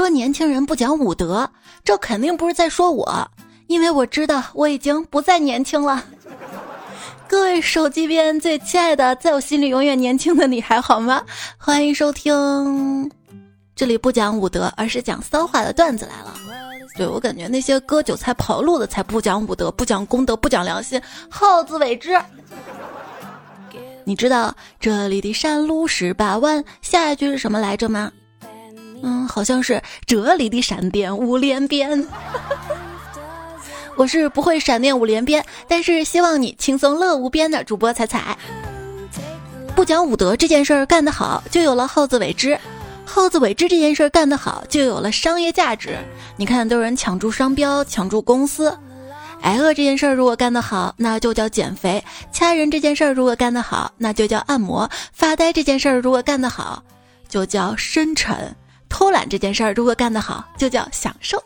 说年轻人不讲武德，这肯定不是在说我，因为我知道我已经不再年轻了。各位手机边最亲爱的，在我心里永远年轻的你还好吗？欢迎收听，这里不讲武德，而是讲骚话的段子来了。对我感觉那些割韭菜跑路的才不讲武德，不讲公德，不讲良心，好自为之。你知道这里的山路十八弯，下一句是什么来着吗？嗯，好像是这里的闪电五连鞭。我是不会闪电五连鞭，但是希望你轻松乐无边的主播彩彩。不讲武德这件事儿干得好，就有了好自为之；好自为之这件事儿干得好，就有了商业价值。你看，都有人抢注商标，抢注公司。挨饿这件事儿如果干得好，那就叫减肥；掐人这件事儿如果干得好，那就叫按摩；发呆这件事儿如果干得好，就叫深沉；偷懒这件事儿如果干得好，就叫享受。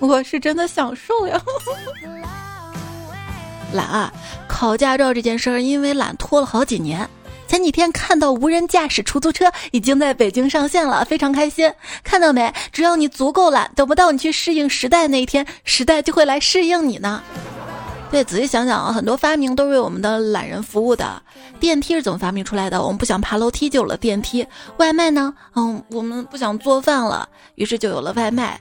我是真的享受呀！懒啊，考驾照这件事儿因为懒拖了好几年。前几天看到无人驾驶出租车已经在北京上线了，非常开心。看到没？只要你足够懒，等不到你去适应时代那一天，时代就会来适应你呢。对，仔细想想啊，很多发明都是为我们的懒人服务的。电梯是怎么发明出来的？我们不想爬楼梯就有了电梯。外卖呢？嗯，我们不想做饭了，于是就有了外卖。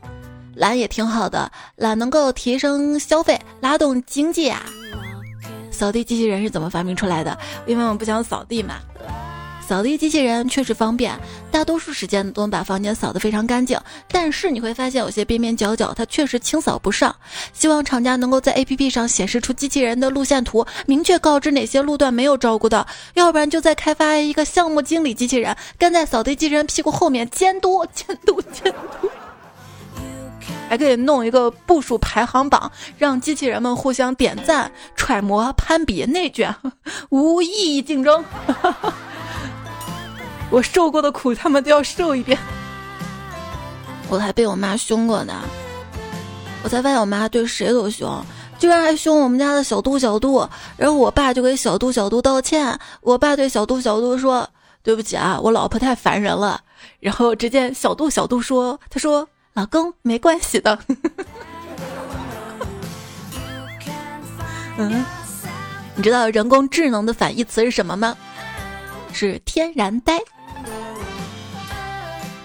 懒也挺好的，懒能够提升消费，拉动经济啊。扫地机器人是怎么发明出来的？因为我们不想扫地嘛。扫地机器人确实方便，大多数时间都能把房间扫得非常干净。但是你会发现有些边边角角它确实清扫不上。希望厂家能够在 APP 上显示出机器人的路线图，明确告知哪些路段没有照顾到。要不然就再开发一个项目经理机器人，跟在扫地机器人屁股后面监督、监督、监督。还可以弄一个步数排行榜，让机器人们互相点赞、揣摩、攀比、内卷，无意义竞争。我受过的苦，他们都要受一遍。我还被我妈凶过呢。我在外我妈对谁都凶，居然还凶我们家的小度小度。然后我爸就给小度小度道歉。我爸对小度小度说：“对不起啊，我老婆太烦人了。”然后只见小度小度说：“他说。”老公没关系的。嗯，你知道人工智能的反义词是什么吗？是天然呆。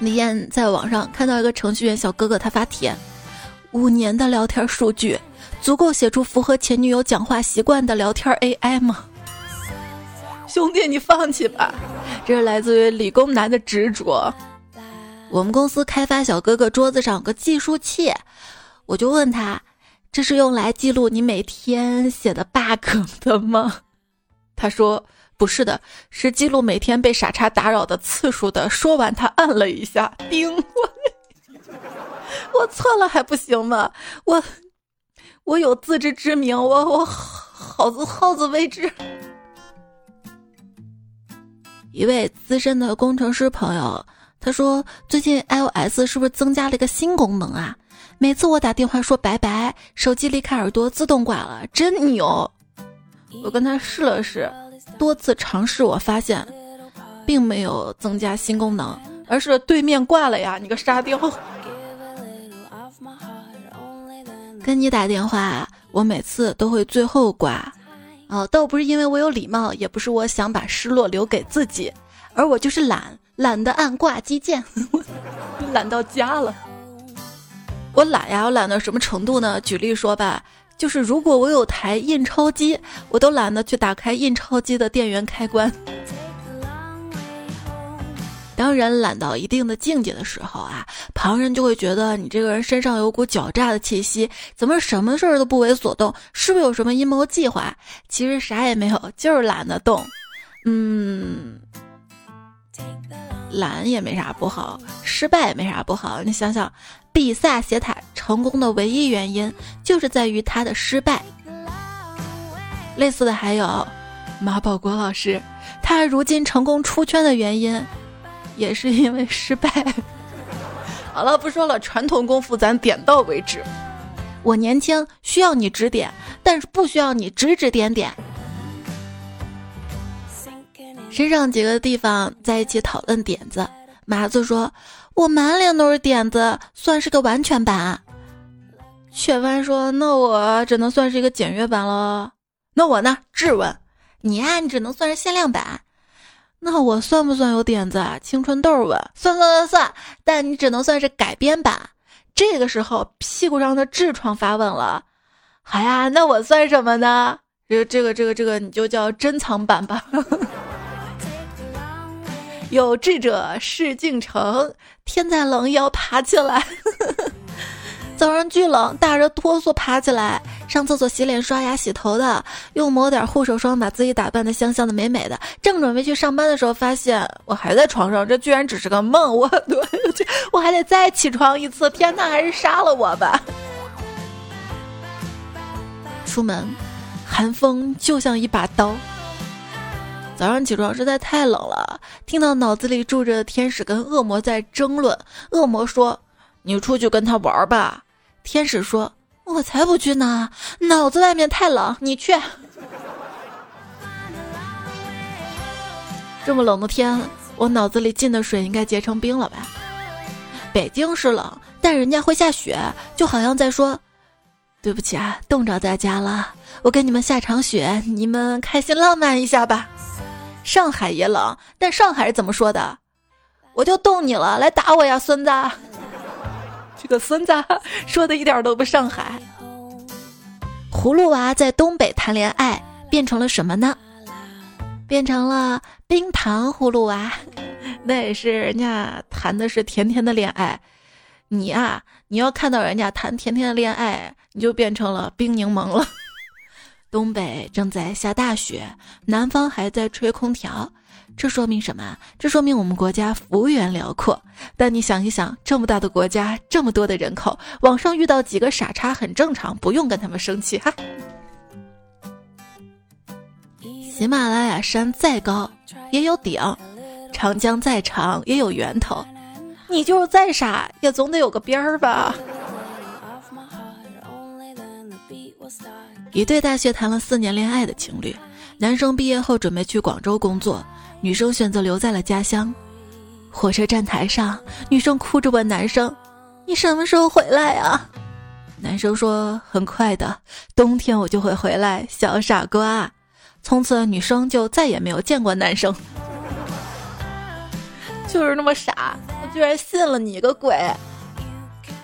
那天在网上看到一个程序员小哥哥，他发帖：五年的聊天数据足够写出符合前女友讲话习惯的聊天 AI 吗？兄弟，你放弃吧，这是来自于理工男的执着。我们公司开发小哥哥桌子上有个计数器，我就问他：“这是用来记录你每天写的 bug 的吗？”他说：“不是的，是记录每天被傻叉打扰的次数的。”说完，他按了一下，叮！我 我错了还不行吗？我我有自知之明，我我好自好自为之。一位资深的工程师朋友。他说：“最近 iOS 是不是增加了一个新功能啊？每次我打电话说拜拜，手机离开耳朵自动挂了，真牛！我跟他试了试，多次尝试，我发现并没有增加新功能，而是对面挂了呀！你个沙雕！跟你打电话，我每次都会最后挂，哦，倒不是因为我有礼貌，也不是我想把失落留给自己，而我就是懒。”懒得按挂机键，懒到家了。我懒呀，我懒到什么程度呢？举例说吧，就是如果我有台印钞机，我都懒得去打开印钞机的电源开关。当人懒到一定的境界的时候啊，旁人就会觉得你这个人身上有股狡诈的气息，怎么什么事儿都不为所动？是不是有什么阴谋计划？其实啥也没有，就是懒得动。嗯。懒也没啥不好，失败也没啥不好。你想想，比萨斜塔成功的唯一原因就是在于他的失败。类似的还有马保国老师，他如今成功出圈的原因也是因为失败。好了，不说了，传统功夫咱点到为止。我年轻，需要你指点，但是不需要你指指点点。身上几个地方在一起讨论点子，麻子说：“我满脸都是点子，算是个完全版。雀斑说：“那我只能算是一个简约版了。”那我呢？质问你呀，你只能算是限量版。那我算不算有点子？啊？青春痘问：算算算算，但你只能算是改编版。这个时候，屁股上的痔疮发问了：好呀，那我算什么呢？这这个这个这个，你就叫珍藏版吧。有志者事竟成，天再冷也要爬起来。早上巨冷，打着哆嗦爬起来，上厕所、洗脸、刷牙、洗头的，又抹点护手霜，把自己打扮的香香的、美美的。正准备去上班的时候，发现我还在床上，这居然只是个梦。我，我还得再起床一次。天呐，还是杀了我吧！出门，寒风就像一把刀。早上起床实在太冷了，听到脑子里住着天使跟恶魔在争论。恶魔说：“你出去跟他玩吧。”天使说：“我才不去呢，脑子外面太冷，你去。”这么冷的天，我脑子里进的水应该结成冰了吧？北京是冷，但人家会下雪，就好像在说：“对不起啊，冻着大家了，我给你们下场雪，你们开心浪漫一下吧。”上海也冷，但上海是怎么说的？我就冻你了，来打我呀，孙子！这个孙子 说的一点都不上海。葫芦娃在东北谈恋爱变成了什么呢？变成了冰糖葫芦娃。那也是人家谈的是甜甜的恋爱，你啊，你要看到人家谈甜甜的恋爱，你就变成了冰柠檬了。东北正在下大雪，南方还在吹空调。这说明什么？这说明我们国家幅员辽阔。但你想一想，这么大的国家，这么多的人口，网上遇到几个傻叉很正常，不用跟他们生气哈。喜马拉雅山再高也有顶，长江再长也有源头，你就是再傻也总得有个边儿吧。一对大学谈了四年恋爱的情侣，男生毕业后准备去广州工作。女生选择留在了家乡，火车站台上，女生哭着问男生：“你什么时候回来呀？”男生说：“很快的，冬天我就会回来。”小傻瓜，从此女生就再也没有见过男生。就是那么傻，我居然信了你个鬼！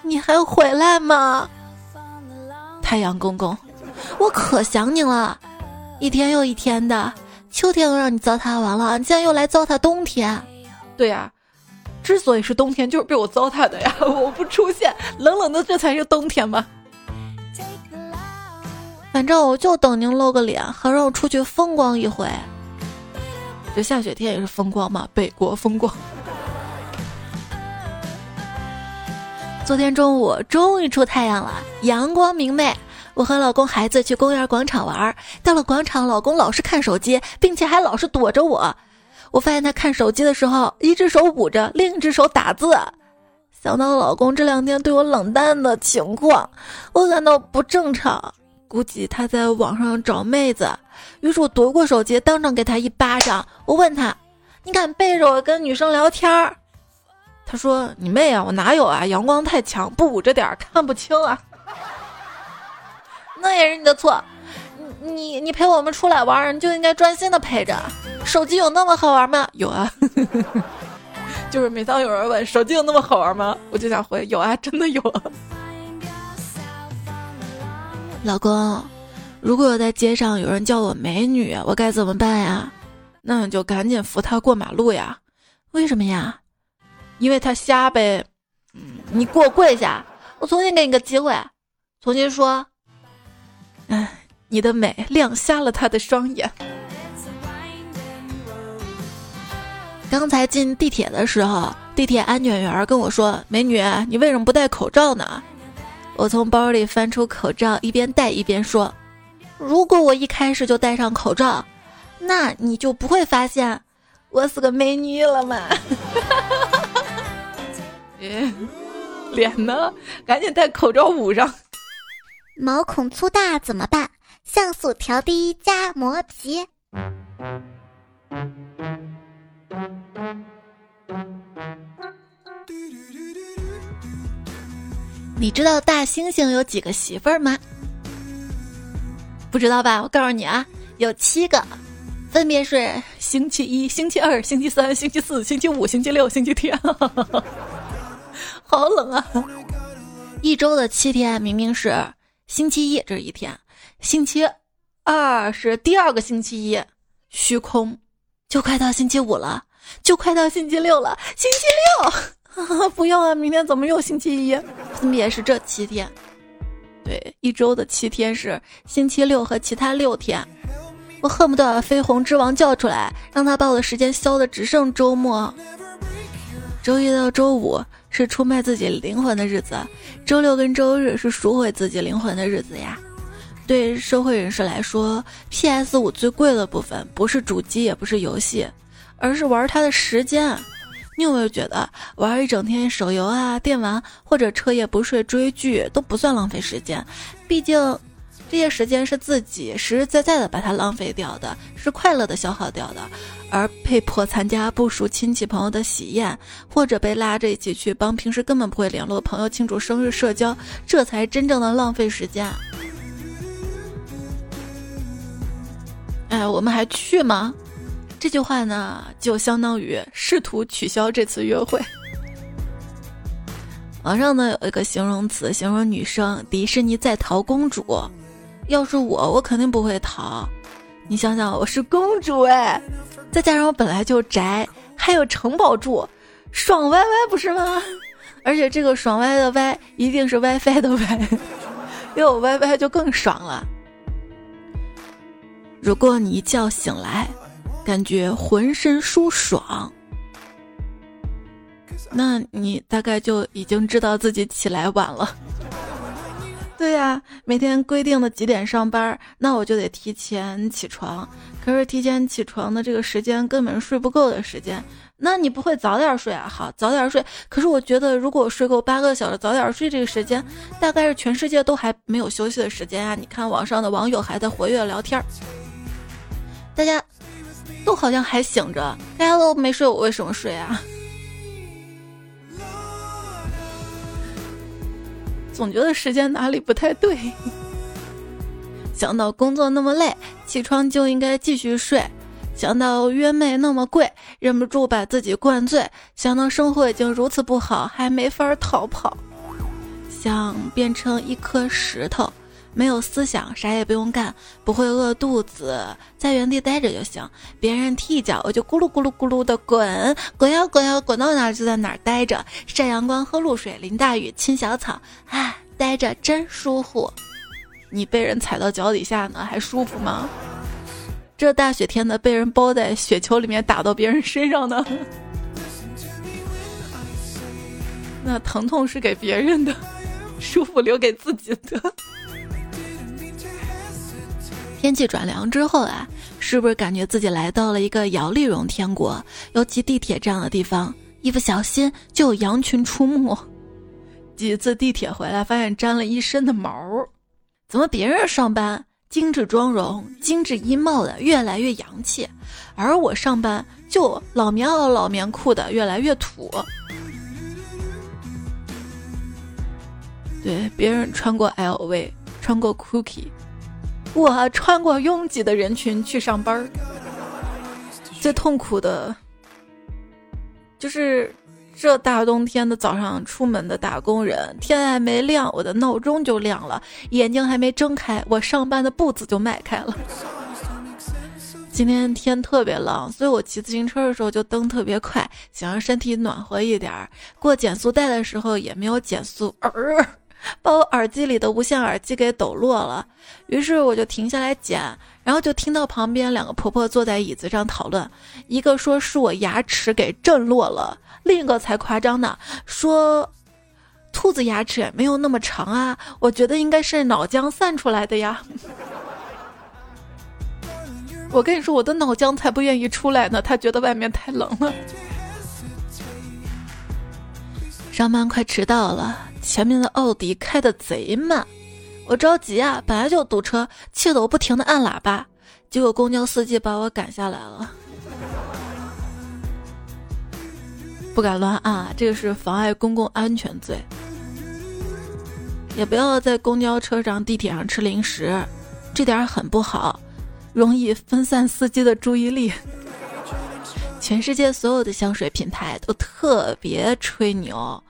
你还回来吗？太阳公公，我可想你了，一天又一天的。秋天都让你糟蹋完了，你现在又来糟蹋冬天。对呀，之所以是冬天，就是被我糟蹋的呀！我不出现，冷冷的，这才是冬天嘛。反正我就等您露个脸，好让我出去风光一回。这下雪天也是风光嘛，北国风光。昨天中午终于出太阳了，阳光明媚。我和老公、孩子去公园广场玩，到了广场，老公老是看手机，并且还老是躲着我。我发现他看手机的时候，一只手捂着，另一只手打字。想到老公这两天对我冷淡的情况，我感到不正常，估计他在网上找妹子。于是我夺过手机，当场给他一巴掌。我问他：“你敢背着我跟女生聊天？”他说：“你妹啊，我哪有啊？阳光太强，不捂着点看不清啊。”那也是你的错，你你你陪我们出来玩，你就应该专心的陪着。手机有那么好玩吗？有啊，就是每当有人问手机有那么好玩吗，我就想回有啊，真的有。老公，如果在街上有人叫我美女，我该怎么办呀？那你就赶紧扶他过马路呀。为什么呀？因为他瞎呗。嗯，你给我跪下，我重新给你个机会，重新说。哎，你的美亮瞎了他的双眼。刚才进地铁的时候，地铁安检员跟我说：“美女，你为什么不戴口罩呢？”我从包里翻出口罩，一边戴一边说：“如果我一开始就戴上口罩，那你就不会发现我是个美女了嘛。”脸呢？赶紧戴口罩捂上。毛孔粗大怎么办？像素调低加磨皮。你知道大猩猩有几个媳妇儿吗？不知道吧？我告诉你啊，有七个，分别是星期一、星期二、星期三、星期四、星期五、星期六、星期天。好冷啊！一周的七天明明是星期一，这一天；星期二是第二个星期一，虚空，就快到星期五了，就快到星期六了，星期六。不要啊！明天怎么又星期一？分别是这七天，对，一周的七天是星期六和其他六天。我恨不得把飞鸿之王叫出来，让他把我的时间消的只剩周末。周一到周五是出卖自己灵魂的日子，周六跟周日是赎回自己灵魂的日子呀。对社会人士来说，PS 五最贵的部分不是主机，也不是游戏，而是玩它的时间。你有没有觉得玩一整天手游啊、电玩或者彻夜不睡追剧都不算浪费时间？毕竟这些时间是自己实实在在的把它浪费掉的，是快乐的消耗掉的。而被迫参加不熟亲戚朋友的喜宴，或者被拉着一起去帮平时根本不会联络的朋友庆祝生日社交，这才真正的浪费时间。哎，我们还去吗？这句话呢，就相当于试图取消这次约会。网上呢有一个形容词形容女生，迪士尼在逃公主。要是我，我肯定不会逃。你想想，我是公主哎，再加上我本来就宅，还有城堡住，爽歪歪不是吗？而且这个爽歪的歪一定是 WiFi 的歪，有 WiFi 就更爽了。如果你一觉醒来。感觉浑身舒爽，那你大概就已经知道自己起来晚了。对呀，每天规定的几点上班，那我就得提前起床。可是提前起床的这个时间根本睡不够的时间，那你不会早点睡啊？好，早点睡。可是我觉得，如果睡够八个小时，早点睡这个时间，大概是全世界都还没有休息的时间啊！你看网上的网友还在活跃聊天，大家。都好像还醒着，大家都没睡，我为什么睡啊？总觉得时间哪里不太对。想到工作那么累，起床就应该继续睡；想到约妹那么贵，忍不住把自己灌醉；想到生活已经如此不好，还没法逃跑；想变成一颗石头。没有思想，啥也不用干，不会饿肚子，在原地待着就行。别人踢一脚，我就咕噜咕噜咕噜的滚，滚呀滚呀，滚到哪儿就在哪儿待着，晒阳光，喝露水，淋大雨，亲小草，唉，待着真舒服。你被人踩到脚底下呢，还舒服吗？这大雪天的，被人包在雪球里面，打到别人身上呢，那疼痛是给别人的，舒服留给自己的。天气转凉之后啊，是不是感觉自己来到了一个摇粒绒天国？尤其地铁这样的地方，一不小心就有羊群出没。几次地铁回来，发现沾了一身的毛。怎么别人上班精致妆容、精致衣帽的越来越洋气，而我上班就老棉袄、老棉裤的越来越土？对，别人穿过 LV，穿过 Cookie。我穿过拥挤的人群去上班儿，最痛苦的，就是这大冬天的早上出门的打工人，天还没亮，我的闹钟就亮了，眼睛还没睁开，我上班的步子就迈开了。今天天特别冷，所以我骑自行车的时候就蹬特别快，想让身体暖和一点儿。过减速带的时候也没有减速。呃把我耳机里的无线耳机给抖落了，于是我就停下来捡，然后就听到旁边两个婆婆坐在椅子上讨论，一个说是我牙齿给震落了，另一个才夸张呢，说兔子牙齿也没有那么长啊，我觉得应该是脑浆散出来的呀。我跟你说，我的脑浆才不愿意出来呢，他觉得外面太冷了。上班快迟到了。前面的奥迪开的贼慢，我着急啊，本来就堵车，气得我不停的按喇叭，结果公交司机把我赶下来了。不敢乱按，这个是妨碍公共安全罪。也不要在公交车上、地铁上吃零食，这点很不好，容易分散司机的注意力。全世界所有的香水品牌都特别吹牛，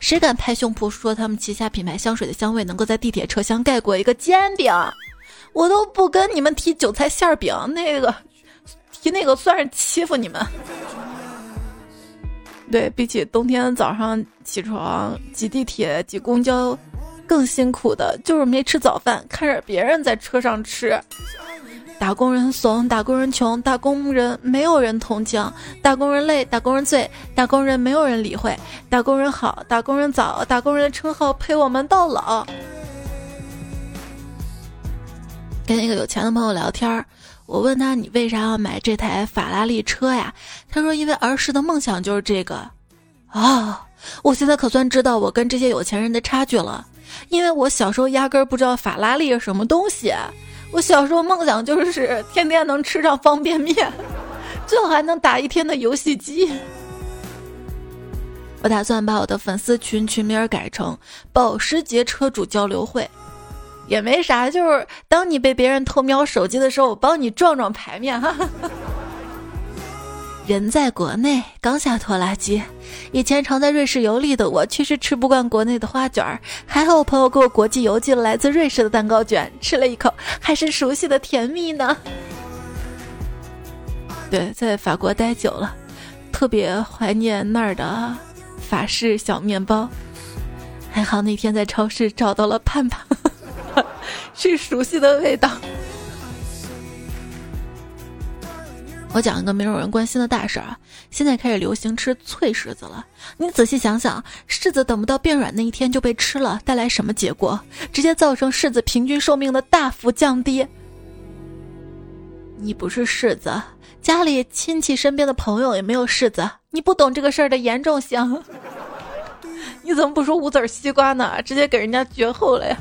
谁敢拍胸脯说他们旗下品牌香水的香味能够在地铁车厢盖过一个煎饼？我都不跟你们提韭菜馅饼，那个提那个算是欺负你们。对比起冬天早上起床挤地铁、挤公交，更辛苦的就是没吃早饭，看着别人在车上吃。打工人怂，打工人穷，打工人没有人同情，打工人累，打工人醉，打工人没有人理会，打工人好，打工人早，打工人的称号陪我们到老。跟一个有钱的朋友聊天儿我问他你为啥要买这台法拉利车呀？他说因为儿时的梦想就是这个。啊，我现在可算知道我跟这些有钱人的差距了，因为我小时候压根儿不知道法拉利是什么东西。我小时候梦想就是天天能吃上方便面，最后还能打一天的游戏机。我打算把我的粉丝群群名改成“保时捷车主交流会”，也没啥，就是当你被别人偷瞄手机的时候，我帮你壮壮牌面哈。人在国内刚下拖拉机，以前常在瑞士游历的我，确实吃不惯国内的花卷儿。还好我朋友给我国际邮寄了来自瑞士的蛋糕卷，吃了一口，还是熟悉的甜蜜呢。对，在法国待久了，特别怀念那儿的法式小面包。还好那天在超市找到了盼盼，是熟悉的味道。我讲一个没有人关心的大事儿！现在开始流行吃脆柿子了。你仔细想想，柿子等不到变软那一天就被吃了，带来什么结果？直接造成柿子平均寿命的大幅降低。你不是柿子，家里亲戚身边的朋友也没有柿子，你不懂这个事儿的严重性。你怎么不说无籽西瓜呢？直接给人家绝后了呀！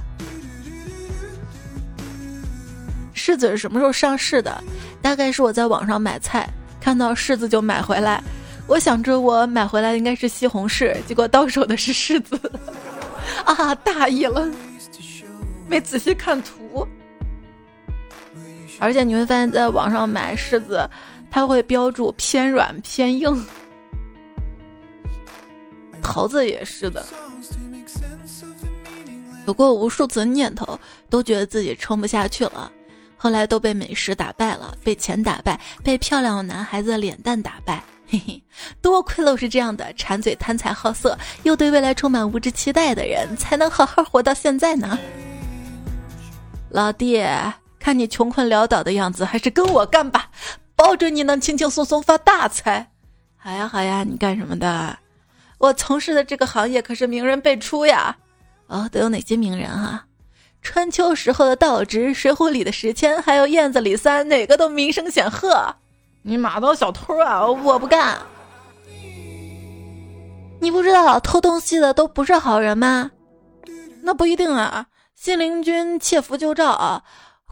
柿子是什么时候上市的？大概是我在网上买菜，看到柿子就买回来。我想着我买回来应该是西红柿，结果到手的是柿子，啊，大意了，没仔细看图。而且你会发现在网上买柿子，它会标注偏软偏硬。桃子也是的，有过无数次念头，都觉得自己撑不下去了。后来都被美食打败了，被钱打败，被漂亮的男孩子脸蛋打败。嘿嘿，多亏了我是这样的馋嘴、贪财好色，又对未来充满无知期待的人，才能好好活到现在呢。老弟，看你穷困潦倒的样子，还是跟我干吧，保准你能轻轻松松发大财。好呀好呀，你干什么的？我从事的这个行业可是名人辈出呀。哦，都有哪些名人啊？春秋时候的道直，水浒里的石阡，还有燕子李三，哪个都名声显赫。你马刀小偷啊，我不干。你不知道偷东西的都不是好人吗？那不一定啊。信陵君窃符救赵啊，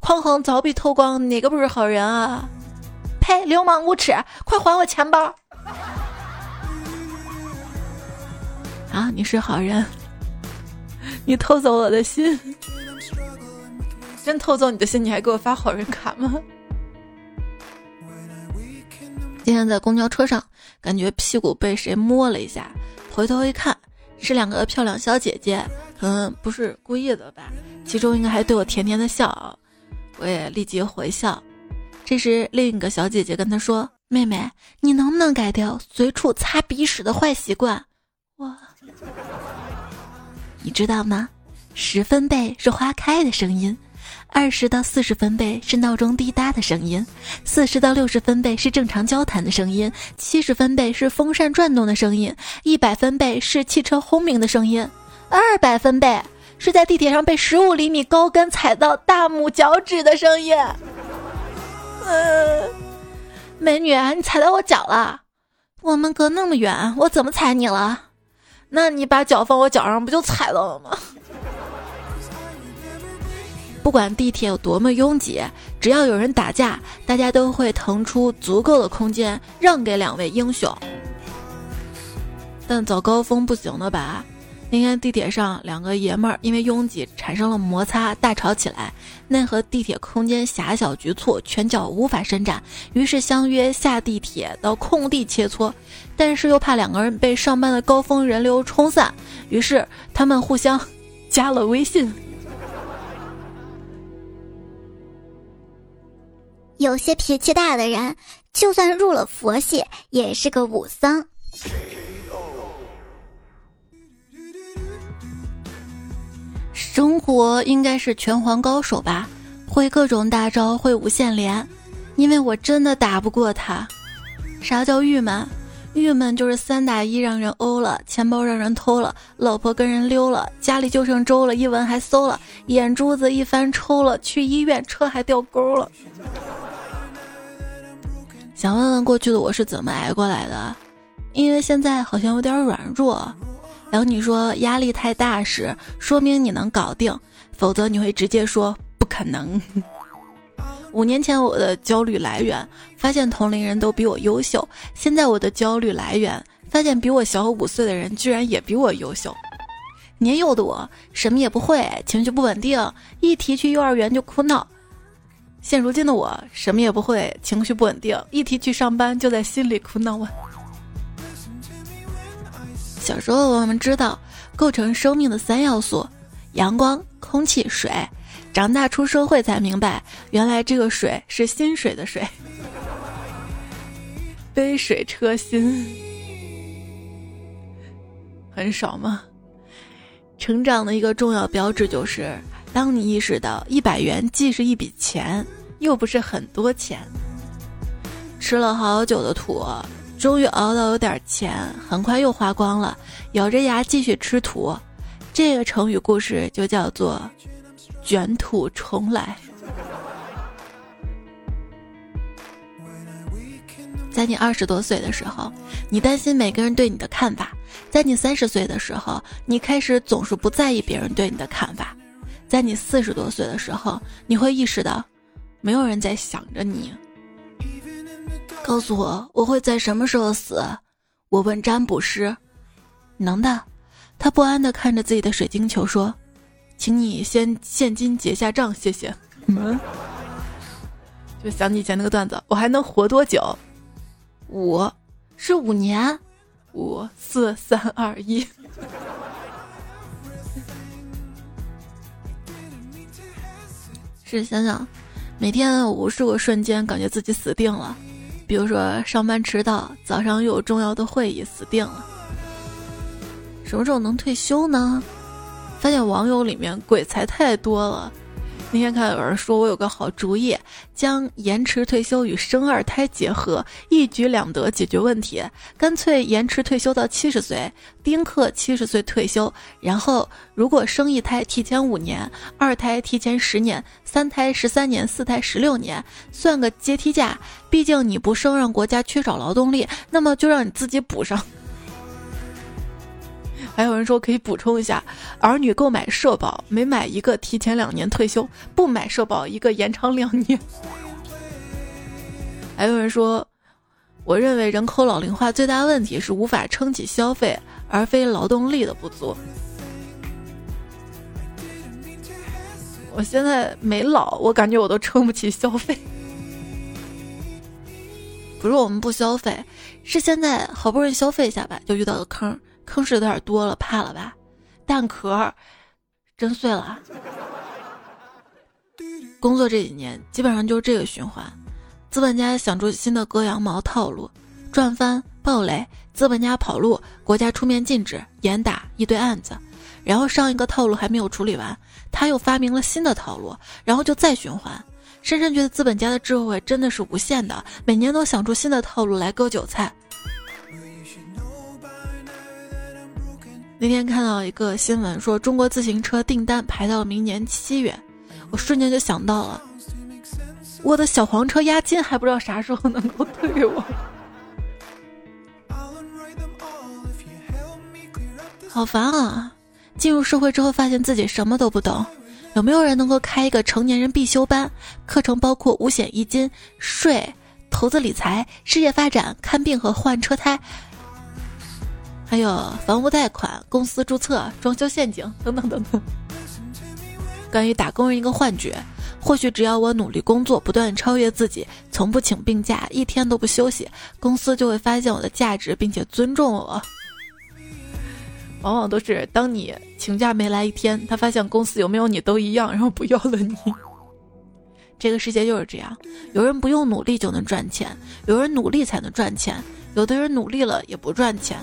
匡衡凿壁偷光，哪个不是好人啊？呸！流氓无耻，快还我钱包！啊，你是好人，你偷走我的心。真偷走你的心，你还给我发好人卡吗？今天在公交车上，感觉屁股被谁摸了一下，回头一看，是两个漂亮小姐姐，可能不是故意的吧。其中应该还对我甜甜的笑，我也立即回笑。这时另一个小姐姐跟他说：“妹妹，你能不能改掉随处擦鼻屎的坏习惯？”哇，你知道吗？十分贝是花开的声音。二十到四十分贝是闹钟滴答的声音，四十到六十分贝是正常交谈的声音，七十分贝是风扇转动的声音，一百分贝是汽车轰鸣的声音，二百分贝是在地铁上被十五厘米高跟踩到大拇脚趾的声音。嗯，美女，你踩到我脚了，我们隔那么远，我怎么踩你了？那你把脚放我脚上，不就踩到了吗？不管地铁有多么拥挤，只要有人打架，大家都会腾出足够的空间让给两位英雄。但早高峰不行的吧？那天地铁上两个爷们儿因为拥挤产生了摩擦，大吵起来。奈何地铁空间狭小局促，拳脚无法伸展，于是相约下地铁到空地切磋。但是又怕两个人被上班的高峰人流冲散，于是他们互相加了微信。有些脾气大的人，就算入了佛系，也是个武僧。生活应该是拳皇高手吧，会各种大招，会无限连，因为我真的打不过他。啥叫郁闷？郁闷就是三打一让人欧了，钱包让人偷了，老婆跟人溜了，家里就剩粥了，一闻还馊了，眼珠子一翻抽了，去医院车还掉沟了。想问问过去的我是怎么挨过来的？因为现在好像有点软弱。当你说压力太大时，说明你能搞定，否则你会直接说不可能。五年前我的焦虑来源，发现同龄人都比我优秀；现在我的焦虑来源，发现比我小五岁的人居然也比我优秀。年幼的我什么也不会，情绪不稳定，一提去幼儿园就哭闹；现如今的我什么也不会，情绪不稳定，一提去上班就在心里苦恼啊。小时候我们知道构成生命的三要素：阳光、空气、水。长大出社会才明白，原来这个水是薪水的水。杯水车薪，很少吗？成长的一个重要标志就是，当你意识到一百元既是一笔钱，又不是很多钱。吃了好久的土。终于熬到有点钱，很快又花光了，咬着牙继续吃土。这个成语故事就叫做“卷土重来”。在你二十多岁的时候，你担心每个人对你的看法；在你三十岁的时候，你开始总是不在意别人对你的看法；在你四十多岁的时候，你会意识到，没有人在想着你。告诉我我会在什么时候死？我问占卜师。能的。他不安地看着自己的水晶球说：“请你先现金结下账，谢谢。”嗯，就想起以前那个段子，我还能活多久？五，是五年。五四三二一。是想想，每天无数个瞬间，感觉自己死定了。比如说上班迟到，早上又有重要的会议，死定了。什么时候能退休呢？发现网友里面鬼才太多了。那天看有人说我有个好主意，将延迟退休与生二胎结合，一举两得解决问题。干脆延迟退休到七十岁，丁克七十岁退休，然后如果生一胎提前五年，二胎提前十年，三胎十三年，四胎十六年，算个阶梯价。毕竟你不生让国家缺少劳动力，那么就让你自己补上。还有人说可以补充一下，儿女购买社保，每买一个提前两年退休，不买社保一个延长两年。还有人说，我认为人口老龄化最大问题是无法撑起消费，而非劳动力的不足。我现在没老，我感觉我都撑不起消费。不是我们不消费，是现在好不容易消费一下吧，就遇到个坑。坑是有点多了，怕了吧？蛋壳真碎了。工作这几年基本上就是这个循环：资本家想出新的割羊毛套路，赚翻暴雷；资本家跑路，国家出面禁止，严打一堆案子。然后上一个套路还没有处理完，他又发明了新的套路，然后就再循环。深深觉得资本家的智慧真的是无限的，每年都想出新的套路来割韭菜。那天看到一个新闻，说中国自行车订单排到明年七月，我瞬间就想到了，我的小黄车押金还不知道啥时候能够退给我。好烦啊！进入社会之后，发现自己什么都不懂。有没有人能够开一个成年人必修班？课程包括五险一金、税、投资理财、事业发展、看病和换车胎。还有房屋贷款、公司注册、装修陷阱等等等等。关于打工人一个幻觉，或许只要我努力工作，不断超越自己，从不请病假，一天都不休息，公司就会发现我的价值，并且尊重我。往往都是当你请假没来一天，他发现公司有没有你都一样，然后不要了你。这个世界就是这样，有人不用努力就能赚钱，有人努力才能赚钱，有的人努力了也不赚钱。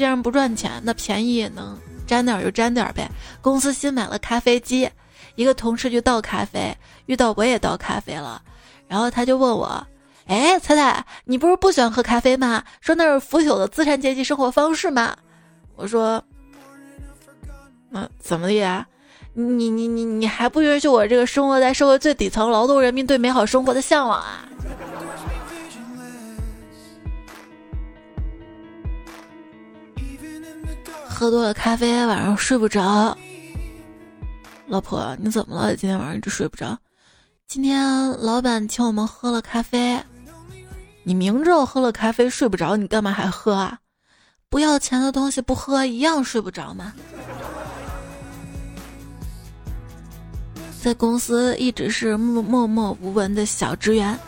既然不赚钱，那便宜也能沾点就沾点呗。公司新买了咖啡机，一个同事去倒咖啡，遇到我也倒咖啡了，然后他就问我：“哎，彩彩，你不是不喜欢喝咖啡吗？说那是腐朽的资产阶级生活方式吗？”我说：“嗯，怎么的呀？你你你你还不允许我这个生活在社会最底层劳动人民对美好生活的向往啊？”喝多了咖啡，晚上睡不着。老婆，你怎么了？今天晚上一直睡不着。今天老板请我们喝了咖啡，你明知道喝了咖啡睡不着，你干嘛还喝啊？不要钱的东西不喝一样睡不着吗？在公司一直是默默默无闻的小职员，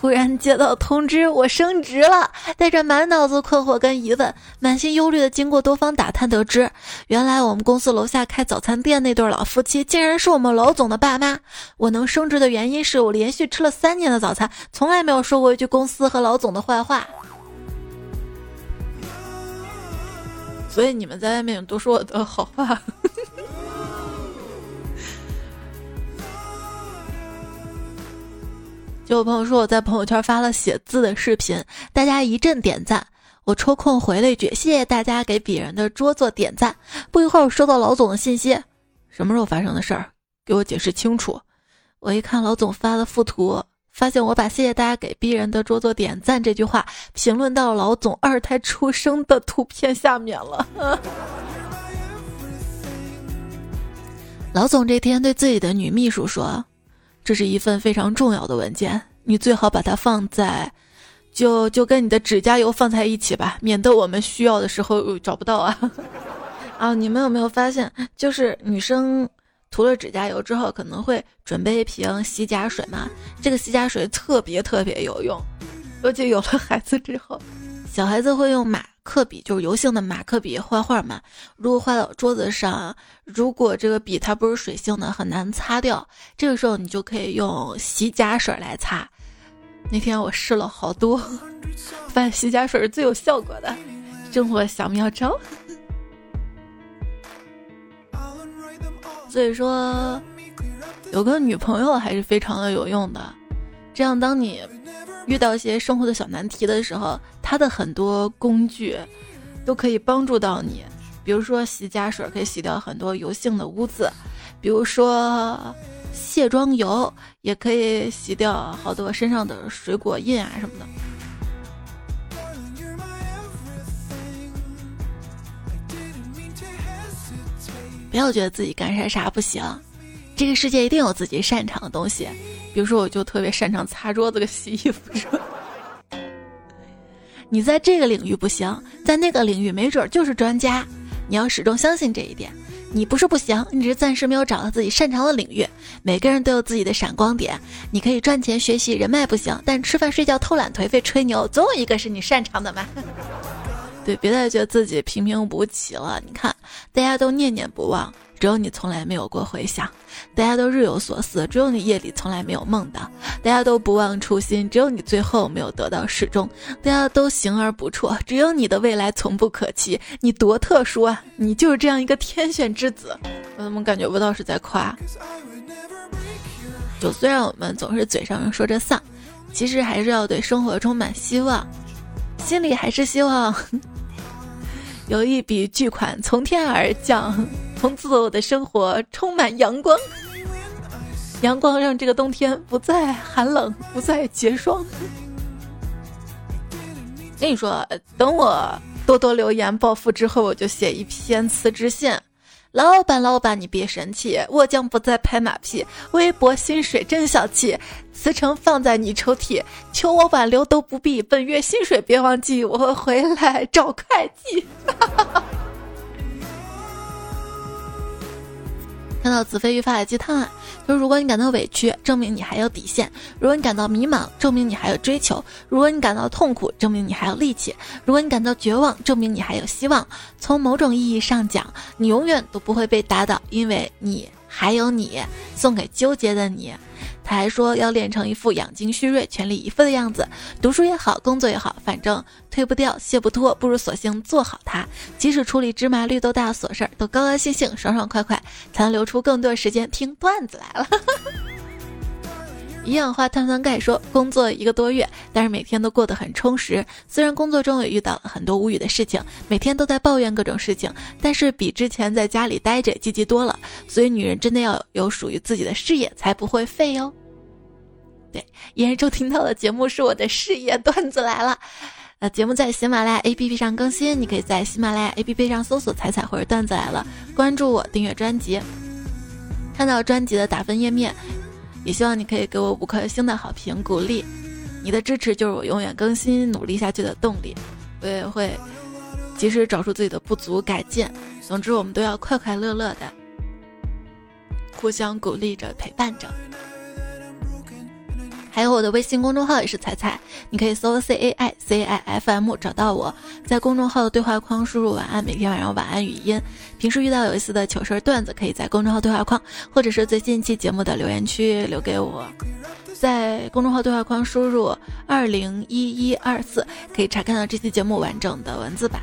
突然接到通知我升职了，带着满脑子困惑跟疑问，满心忧虑的经过多方打探得知，原来我们公司楼下开早餐店那对老夫妻竟然是我们老总的爸妈。我能升职的原因是我连续吃了三年的早餐，从来没有说过一句公司和老总的坏话。所以你们在外面都说我的好话。有朋友说我在朋友圈发了写字的视频，大家一阵点赞。我抽空回了一句：“谢谢大家给鄙人的桌子点赞。”不一会儿，我收到老总的信息：“什么时候发生的事儿？给我解释清楚。”我一看老总发的附图。发现我把“谢谢大家给鄙人的桌座点赞”这句话评论到老总二胎出生的图片下面了。老总这天对自己的女秘书说：“这是一份非常重要的文件，你最好把它放在，就就跟你的指甲油放在一起吧，免得我们需要的时候找不到啊。”啊，你们有没有发现，就是女生？涂了指甲油之后，可能会准备一瓶洗甲水嘛？这个洗甲水特别特别有用，尤其有了孩子之后，小孩子会用马克笔，就是油性的马克笔画画嘛。如果画到桌子上，如果这个笔它不是水性的，很难擦掉。这个时候你就可以用洗甲水来擦。那天我试了好多，发现洗甲水是最有效果的，生活小妙招。所以说，有个女朋友还是非常的有用的。这样，当你遇到一些生活的小难题的时候，它的很多工具都可以帮助到你。比如说，洗甲水可以洗掉很多油性的污渍；比如说，卸妆油也可以洗掉好多身上的水果印啊什么的。不要觉得自己干啥啥不行，这个世界一定有自己擅长的东西。比如说，我就特别擅长擦桌子、跟洗衣服，是吧？你在这个领域不行，在那个领域没准就是专家。你要始终相信这一点。你不是不行，你只是暂时没有找到自己擅长的领域。每个人都有自己的闪光点。你可以赚钱、学习、人脉不行，但吃饭、睡觉、偷懒、颓废、吹牛，总有一个是你擅长的嘛。对，别再觉得自己平平无奇了。你看，大家都念念不忘，只有你从来没有过回响；大家都日有所思，只有你夜里从来没有梦到；大家都不忘初心，只有你最后没有得到始终；大家都行而不辍，只有你的未来从不可期。你多特殊啊！你就是这样一个天选之子。我怎么感觉不到是在夸？就虽然我们总是嘴上说着丧，其实还是要对生活充满希望，心里还是希望。有一笔巨款从天而降，从此我的生活充满阳光。阳光让这个冬天不再寒冷，不再结霜。跟你说，等我多多留言暴富之后，我就写一篇辞职信，老板，老板，你别生气，我将不再拍马屁。微博薪水真小气，辞呈放在你抽屉，求我挽留都不必。本月薪水别忘记，我会回来找会计。哈哈哈看到子非愈发的鸡汤啊，就是如果你感到委屈，证明你还有底线；如果你感到迷茫，证明你还有追求；如果你感到痛苦，证明你还有力气；如果你感到绝望，证明你还有希望。从某种意义上讲，你永远都不会被打倒，因为你还有你。送给纠结的你。他还说要练成一副养精蓄锐、全力以赴的样子，读书也好，工作也好，反正推不掉、卸不脱，不如索性做好它。即使处理芝麻绿豆大的琐事儿，都高高兴兴、爽爽快快，才能留出更多时间听段子来了。一氧化碳酸钙说，工作一个多月，但是每天都过得很充实。虽然工作中也遇到了很多无语的事情，每天都在抱怨各种事情，但是比之前在家里待着积极多了。所以女人真的要有属于自己的事业，才不会废哟。对，嫣然收听到的节目是我的事业段子来了。呃，节目在喜马拉雅 APP 上更新，你可以在喜马拉雅 APP 上搜索“彩彩”或者“段子来了”，关注我，订阅专辑，看到专辑的打分页面。也希望你可以给我五颗星的好评鼓励，你的支持就是我永远更新努力下去的动力。我也会及时找出自己的不足改进。总之，我们都要快快乐乐的，互相鼓励着，陪伴着。还有我的微信公众号也是彩彩，你可以搜 C A I C I F M 找到我，在公众号的对话框输入晚安，每天晚上晚安语音。平时遇到有意思的糗事段子，可以在公众号对话框或者是最近一期节目的留言区留给我。在公众号对话框输入二零一一二四，可以查看到这期节目完整的文字版。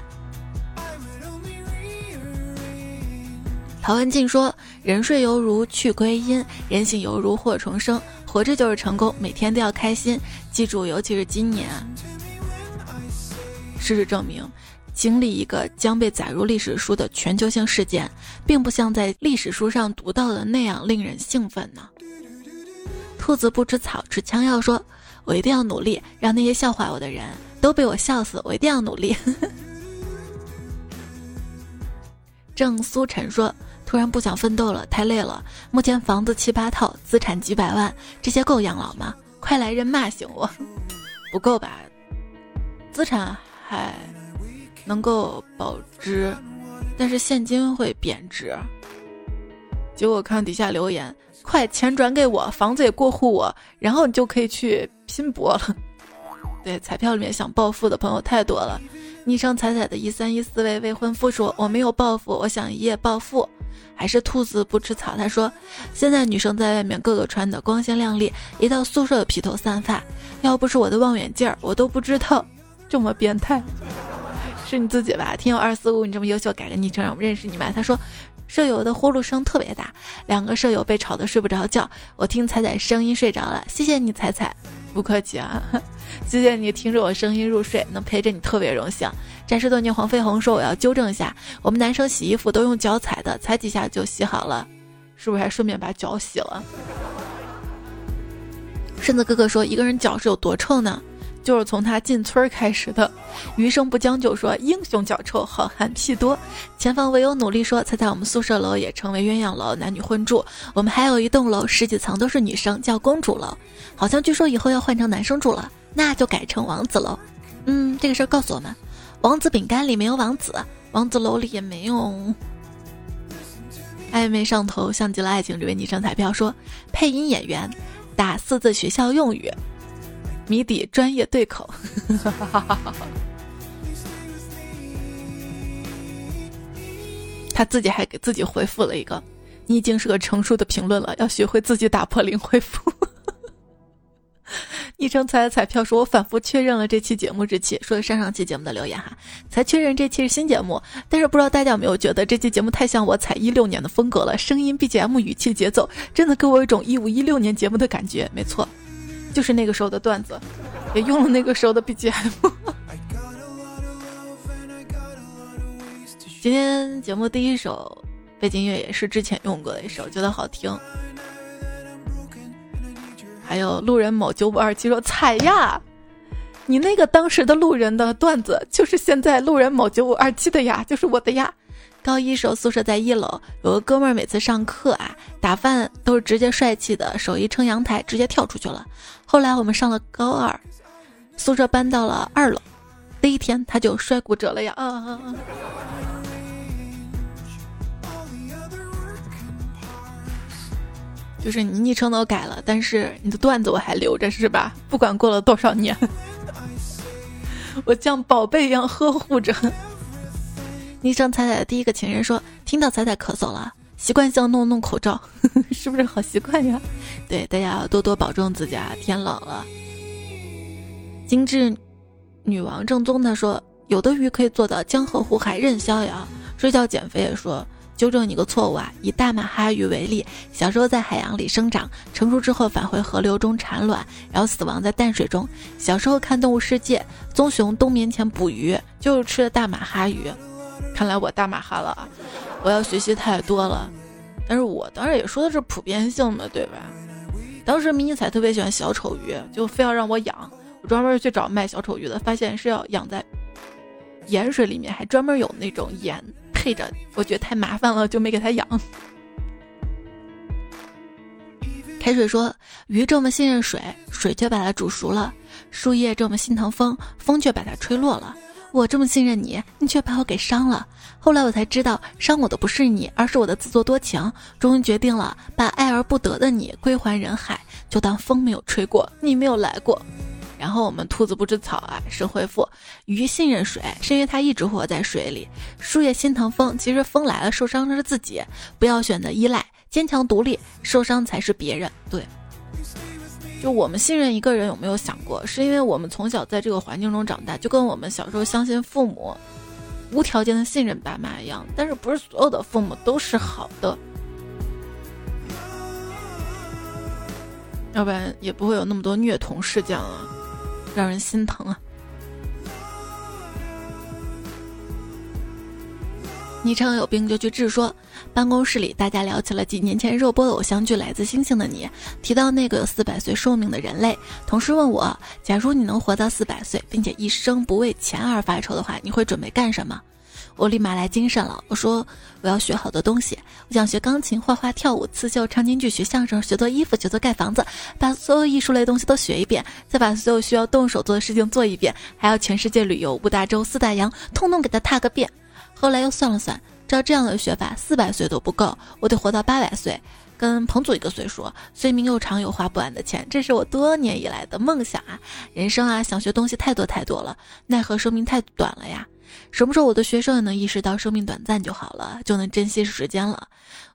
陶文静说：“人睡犹如去归阴，人醒犹如祸重生。活着就是成功，每天都要开心。记住，尤其是今年。事实证明，经历一个将被载入历史书的全球性事件，并不像在历史书上读到的那样令人兴奋呢。”兔子不吃草，吃枪药。说：“我一定要努力，让那些笑话我的人都被我笑死。我一定要努力。”郑苏晨说。突然不想奋斗了，太累了。目前房子七八套，资产几百万，这些够养老吗？快来人骂醒我！不够吧？资产还能够保值，但是现金会贬值。结果看底下留言，快钱转给我，房子也过户我，然后你就可以去拼搏了。对，彩票里面想暴富的朋友太多了。昵称彩彩的一三一四位未婚夫说：“我没有暴富，我想一夜暴富。”还是兔子不吃草。他说：“现在女生在外面个个穿的光鲜亮丽，一到宿舍披头散发。要不是我的望远镜儿，我都不知道这么变态。是你自己吧？听友二四五，你这么优秀，改个昵称让我们认识你吧。”他说：“舍友的呼噜声特别大，两个舍友被吵得睡不着觉。我听彩彩声音睡着了，谢谢你，彩彩。不客气啊，谢谢你听着我声音入睡，能陪着你特别荣幸。”战士多年黄飞鸿说：“我要纠正一下，我们男生洗衣服都用脚踩的，踩几下就洗好了，是不是还顺便把脚洗了？” 顺子哥哥说：“一个人脚是有多臭呢？就是从他进村开始的。”余生不将就说：“英雄脚臭，好汉屁多。”前方唯有努力说：“猜猜我们宿舍楼也成为鸳鸯楼，男女混住。我们还有一栋楼，十几层都是女生，叫公主楼。好像据说以后要换成男生住了，那就改成王子楼。嗯，这个事儿告诉我们。”王子饼干里没有王子，王子楼里也没有。暧昧上头像极了爱情，这位昵称彩票说，配音演员，打四字学校用语，谜底专业对口。他自己还给自己回复了一个：“你已经是个成熟的评论了，要学会自己打破零回复。”昵称彩彩票说：“我反复确认了这期节目日期，说的上上期节目的留言哈，才确认这期是新节目。但是不知道大家有没有觉得这期节目太像我踩一六年的风格了？声音、BGM、语气、节奏，真的给我一种一五一六年节目的感觉。没错，就是那个时候的段子，也用了那个时候的 BGM。今天节目第一首背景音乐也是之前用过的一首，觉得好听。”还有路人某九五二七说：“踩呀，你那个当时的路人的段子，就是现在路人某九五二七的呀，就是我的呀。高一时候宿舍在一楼，有个哥们儿每次上课啊打饭都是直接帅气的，手一撑阳台直接跳出去了。后来我们上了高二，宿舍搬到了二楼，第一天他就摔骨折了呀！啊啊啊！就是你昵称都改了，但是你的段子我还留着，是吧？不管过了多少年，我像宝贝一样呵护着。昵称彩彩的第一个情人说：“听到彩彩咳嗽了，习惯性弄弄口罩，是不是好习惯呀？”对，大家要多多保重自己啊！天冷了。精致女王正宗的说：“有的鱼可以做到江河湖海任逍遥。”睡觉减肥也说。纠正你个错误啊！以大马哈鱼为例，小时候在海洋里生长，成熟之后返回河流中产卵，然后死亡在淡水中。小时候看《动物世界》，棕熊冬眠前捕鱼，就是吃的大马哈鱼。看来我大马哈了啊！我要学习太多了。但是我当然也说的是普遍性的，对吧？当时迷你彩特别喜欢小丑鱼，就非要让我养。我专门去找卖小丑鱼的，发现是要养在盐水里面，还专门有那种盐。配着，我觉得太麻烦了，就没给它养。开水说：“鱼这么信任水，水却把它煮熟了；树叶这么心疼风，风却把它吹落了。我这么信任你，你却把我给伤了。后来我才知道，伤我的不是你，而是我的自作多情。终于决定了，把爱而不得的你归还人海，就当风没有吹过，你没有来过。”然后我们兔子不吃草啊，是回复鱼信任水，是因为它一直活在水里；树叶心疼风，其实风来了受伤的是自己。不要选择依赖，坚强独立，受伤才是别人。对，就我们信任一个人，有没有想过，是因为我们从小在这个环境中长大，就跟我们小时候相信父母，无条件的信任爸妈一样。但是不是所有的父母都是好的，要不然也不会有那么多虐童事件了。让人心疼啊！昵称有病就去治。说办公室里大家聊起了几年前热播的偶像剧《来自星星的你》，提到那个有四百岁寿命的人类，同事问我：假如你能活到四百岁，并且一生不为钱而发愁的话，你会准备干什么？我立马来精神了，我说我要学好多东西，我想学钢琴、画画、跳舞、刺绣、唱京剧、学相声、学做衣服、学做盖房子，把所有艺术类东西都学一遍，再把所有需要动手做的事情做一遍，还要全世界旅游五大洲四大洋，通通给他踏个遍。后来又算了算，照这样的学法，四百岁都不够，我得活到八百岁，跟彭祖一个岁数，岁命又长，有花不完的钱，这是我多年以来的梦想啊！人生啊，想学东西太多太多了，奈何生命太短了呀。什么时候我的学生也能意识到生命短暂就好了，就能珍惜时间了？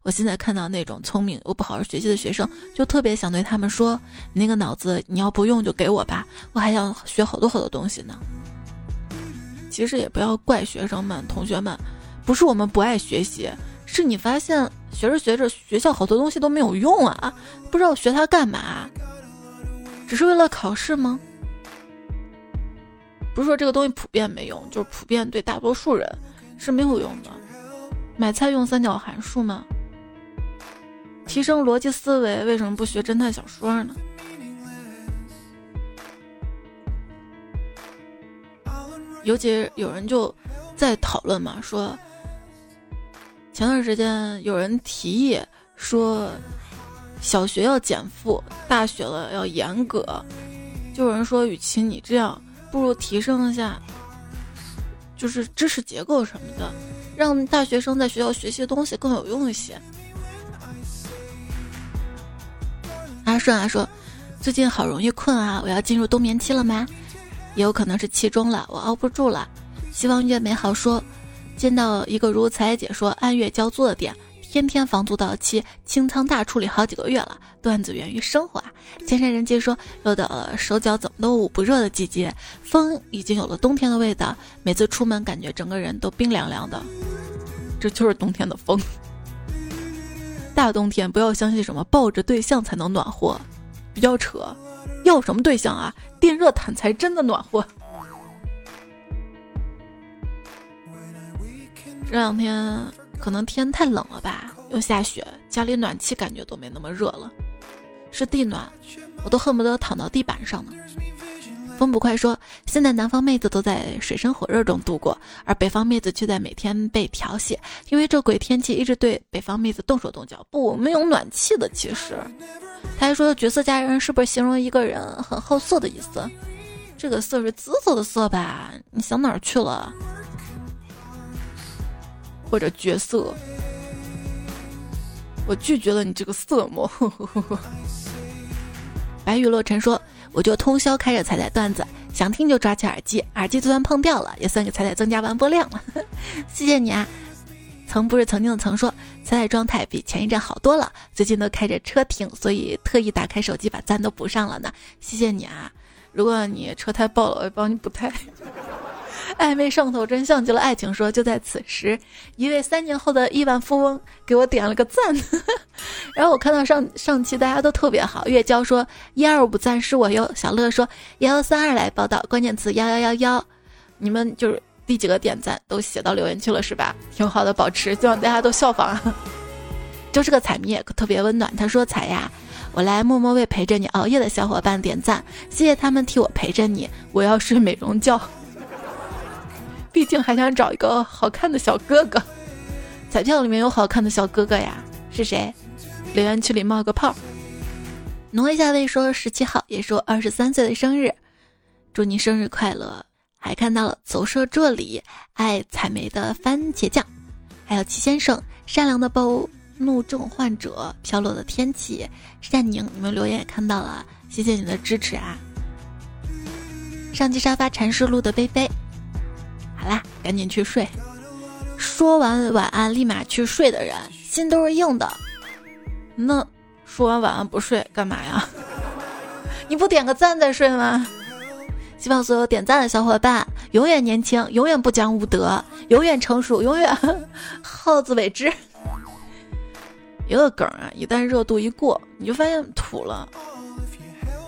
我现在看到那种聪明又不好好学习的学生，就特别想对他们说：“你那个脑子，你要不用就给我吧，我还想学好多好多东西呢。”其实也不要怪学生们、同学们，不是我们不爱学习，是你发现学着学着学校好多东西都没有用啊，不知道学它干嘛？只是为了考试吗？不是说这个东西普遍没用，就是普遍对大多数人是没有用的。买菜用三角函数吗？提升逻辑思维为什么不学侦探小说呢？尤其有人就在讨论嘛，说前段时间有人提议说小学要减负，大学了要严格，就有人说与其你这样。不如提升一下，就是知识结构什么的，让大学生在学校学习的东西更有用一些。阿顺啊说，最近好容易困啊，我要进入冬眠期了吗？也有可能是期中了，我熬不住了。希望越美好说，见到一个如彩姐说按月交租的店。天天房租到期，清仓大处理好几个月了。段子源于生活啊！千山人杰说，又到了手脚怎么都捂不热的季节，风已经有了冬天的味道。每次出门，感觉整个人都冰凉凉的。这就是冬天的风。大冬天不要相信什么抱着对象才能暖和，比较扯。要什么对象啊？电热毯才真的暖和。这两天。可能天太冷了吧，又下雪，家里暖气感觉都没那么热了，是地暖，我都恨不得躺到地板上呢。风不快说，现在南方妹子都在水深火热中度过，而北方妹子却在每天被调戏，因为这鬼天气一直对北方妹子动手动脚。不，我没有暖气的。其实，他还说角色家人是不是形容一个人很好色的意思？这个色是紫色的色吧？你想哪儿去了？或者角色？我拒绝了你这个色魔。白雨落尘说：“我就通宵开着彩彩段子，想听就抓起耳机，耳机就算碰掉了，也算给彩彩增加完播量了。谢谢你啊！曾不是曾经的曾说，彩彩状态比前一阵好多了，最近都开着车听，所以特意打开手机把赞都补上了呢。谢谢你啊！如果你车胎爆了，我帮你补胎。”暧昧上头，真像极了爱情。说就在此时，一位三年后的亿万富翁给我点了个赞。然后我看到上上期大家都特别好。月娇说一二五赞是我哟。小乐说幺幺三二来报道，关键词幺幺幺幺。你们就是第几个点赞都写到留言区了是吧？挺好的，保持，希望大家都效仿。就是个彩迷，特别温暖。他说彩呀，我来默默为陪着你熬夜的小伙伴点赞，谢谢他们替我陪着你。我要睡美容觉。毕竟还想找一个好看的小哥哥，彩票里面有好看的小哥哥呀？是谁？留言区里冒个泡。挪一下位说十七号也是我二十三岁的生日，祝你生日快乐！还看到了走射这里爱采梅的番茄酱，还有齐先生善良的暴怒症患者飘落的天气善宁，你们留言也看到了，谢谢你的支持啊！上期沙发禅师录的杯杯。赶紧去睡。说完晚安立马去睡的人，心都是硬的。那说完晚安不睡干嘛呀？你不点个赞再睡吗？希望所有点赞的小伙伴永远年轻，永远不讲武德，永远成熟，永远 好自为之。一个梗啊，一旦热度一过，你就发现土了。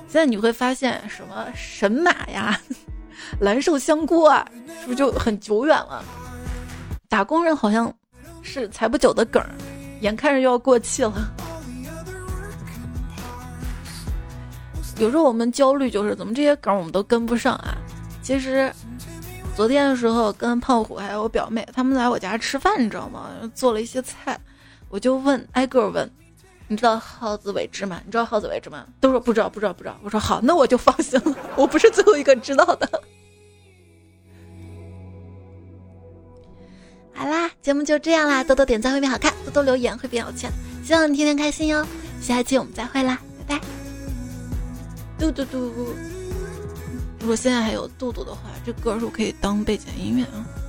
现在你会发现什么神马呀？蓝瘦香菇啊，是不是就很久远了？打工人好像是才不久的梗，眼看着又要过气了。有时候我们焦虑就是怎么这些梗我们都跟不上啊？其实昨天的时候跟胖虎还有我表妹他们来我家吃饭，你知道吗？做了一些菜，我就问挨个问，你知道好自为之吗？你知道好自为之吗？都说不知道，不知道，不知道。我说好，那我就放心了，我不是最后一个知道的。好啦，节目就这样啦！多多点赞会变好看，多多留言会变有钱。希望你天天开心哟！下期我们再会啦，拜拜。嘟嘟嘟，如果现在还有嘟嘟的话，这歌是可以当背景音乐啊。